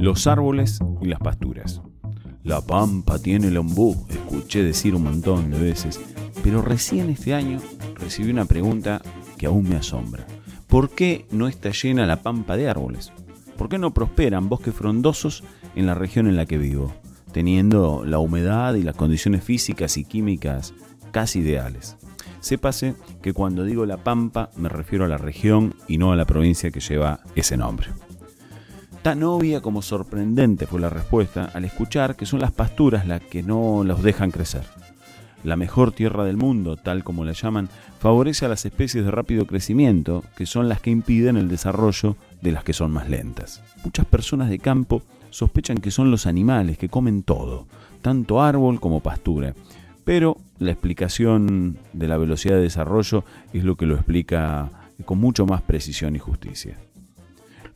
Los árboles y las pasturas. La pampa tiene el ombú, escuché decir un montón de veces, pero recién este año recibí una pregunta que aún me asombra. ¿Por qué no está llena la pampa de árboles? ¿Por qué no prosperan bosques frondosos en la región en la que vivo, teniendo la humedad y las condiciones físicas y químicas casi ideales? Sépase que cuando digo la pampa me refiero a la región y no a la provincia que lleva ese nombre. Tan obvia como sorprendente fue la respuesta al escuchar que son las pasturas las que no los dejan crecer. La mejor tierra del mundo, tal como la llaman, favorece a las especies de rápido crecimiento, que son las que impiden el desarrollo de las que son más lentas. Muchas personas de campo sospechan que son los animales que comen todo, tanto árbol como pastura, pero la explicación de la velocidad de desarrollo es lo que lo explica con mucho más precisión y justicia.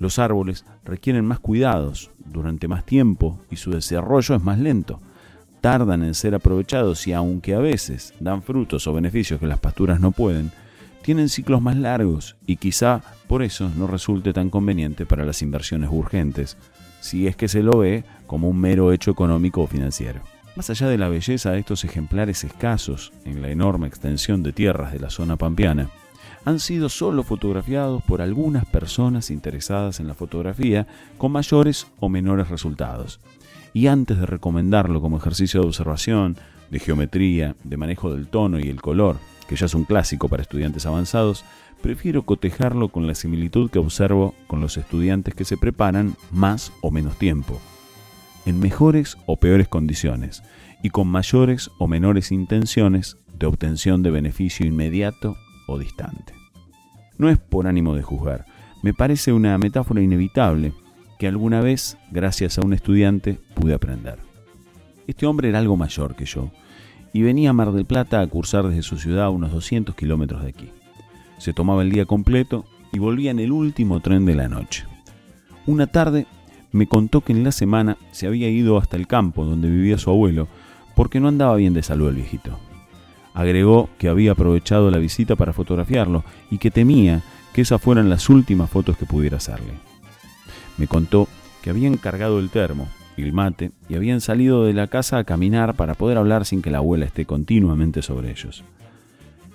Los árboles requieren más cuidados durante más tiempo y su desarrollo es más lento. Tardan en ser aprovechados y aunque a veces dan frutos o beneficios que las pasturas no pueden, tienen ciclos más largos y quizá por eso no resulte tan conveniente para las inversiones urgentes, si es que se lo ve como un mero hecho económico o financiero. Más allá de la belleza de estos ejemplares escasos en la enorme extensión de tierras de la zona pampeana, han sido solo fotografiados por algunas personas interesadas en la fotografía con mayores o menores resultados. Y antes de recomendarlo como ejercicio de observación, de geometría, de manejo del tono y el color, que ya es un clásico para estudiantes avanzados, prefiero cotejarlo con la similitud que observo con los estudiantes que se preparan más o menos tiempo, en mejores o peores condiciones, y con mayores o menores intenciones de obtención de beneficio inmediato o distante. No es por ánimo de juzgar, me parece una metáfora inevitable que alguna vez, gracias a un estudiante, pude aprender. Este hombre era algo mayor que yo y venía a Mar del Plata a cursar desde su ciudad a unos 200 kilómetros de aquí. Se tomaba el día completo y volvía en el último tren de la noche. Una tarde me contó que en la semana se había ido hasta el campo donde vivía su abuelo porque no andaba bien de salud el viejito. Agregó que había aprovechado la visita para fotografiarlo y que temía que esas fueran las últimas fotos que pudiera hacerle. Me contó que habían cargado el termo y el mate y habían salido de la casa a caminar para poder hablar sin que la abuela esté continuamente sobre ellos.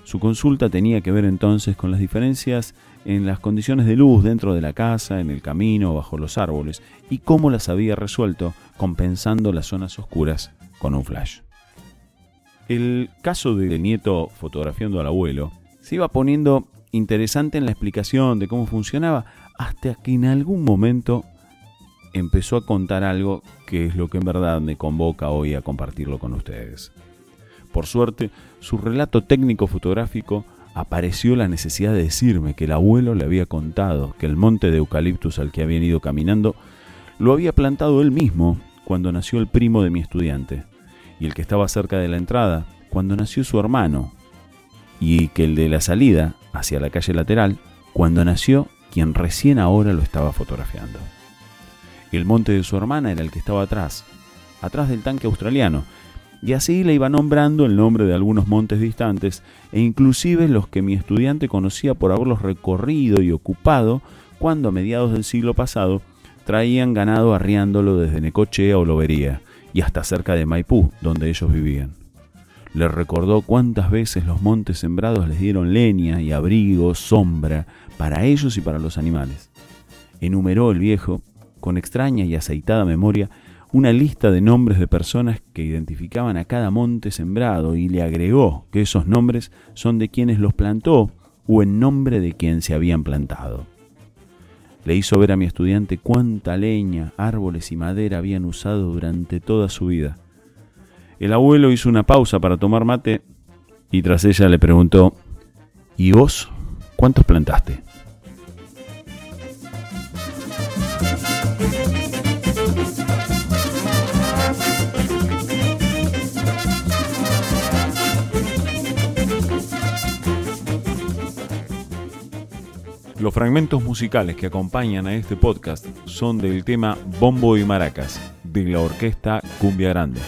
Su consulta tenía que ver entonces con las diferencias en las condiciones de luz dentro de la casa, en el camino, bajo los árboles, y cómo las había resuelto compensando las zonas oscuras con un flash. El caso del nieto fotografiando al abuelo se iba poniendo interesante en la explicación de cómo funcionaba hasta que en algún momento empezó a contar algo que es lo que en verdad me convoca hoy a compartirlo con ustedes. Por suerte, su relato técnico fotográfico apareció la necesidad de decirme que el abuelo le había contado que el monte de eucaliptus al que habían ido caminando lo había plantado él mismo cuando nació el primo de mi estudiante, y el que estaba cerca de la entrada cuando nació su hermano, y que el de la salida hacia la calle lateral cuando nació quien recién ahora lo estaba fotografiando. El monte de su hermana era el que estaba atrás, atrás del tanque australiano, y así le iba nombrando el nombre de algunos montes distantes e inclusive los que mi estudiante conocía por haberlos recorrido y ocupado cuando a mediados del siglo pasado traían ganado arriándolo desde Necochea o Lobería y hasta cerca de Maipú, donde ellos vivían. Le recordó cuántas veces los montes sembrados les dieron leña y abrigo, sombra, para ellos y para los animales. Enumeró el viejo, con extraña y aceitada memoria, una lista de nombres de personas que identificaban a cada monte sembrado y le agregó que esos nombres son de quienes los plantó o en nombre de quien se habían plantado. Le hizo ver a mi estudiante cuánta leña, árboles y madera habían usado durante toda su vida. El abuelo hizo una pausa para tomar mate y tras ella le preguntó, ¿y vos cuántos plantaste? Los fragmentos musicales que acompañan a este podcast son del tema Bombo y Maracas de la orquesta Cumbia Grande.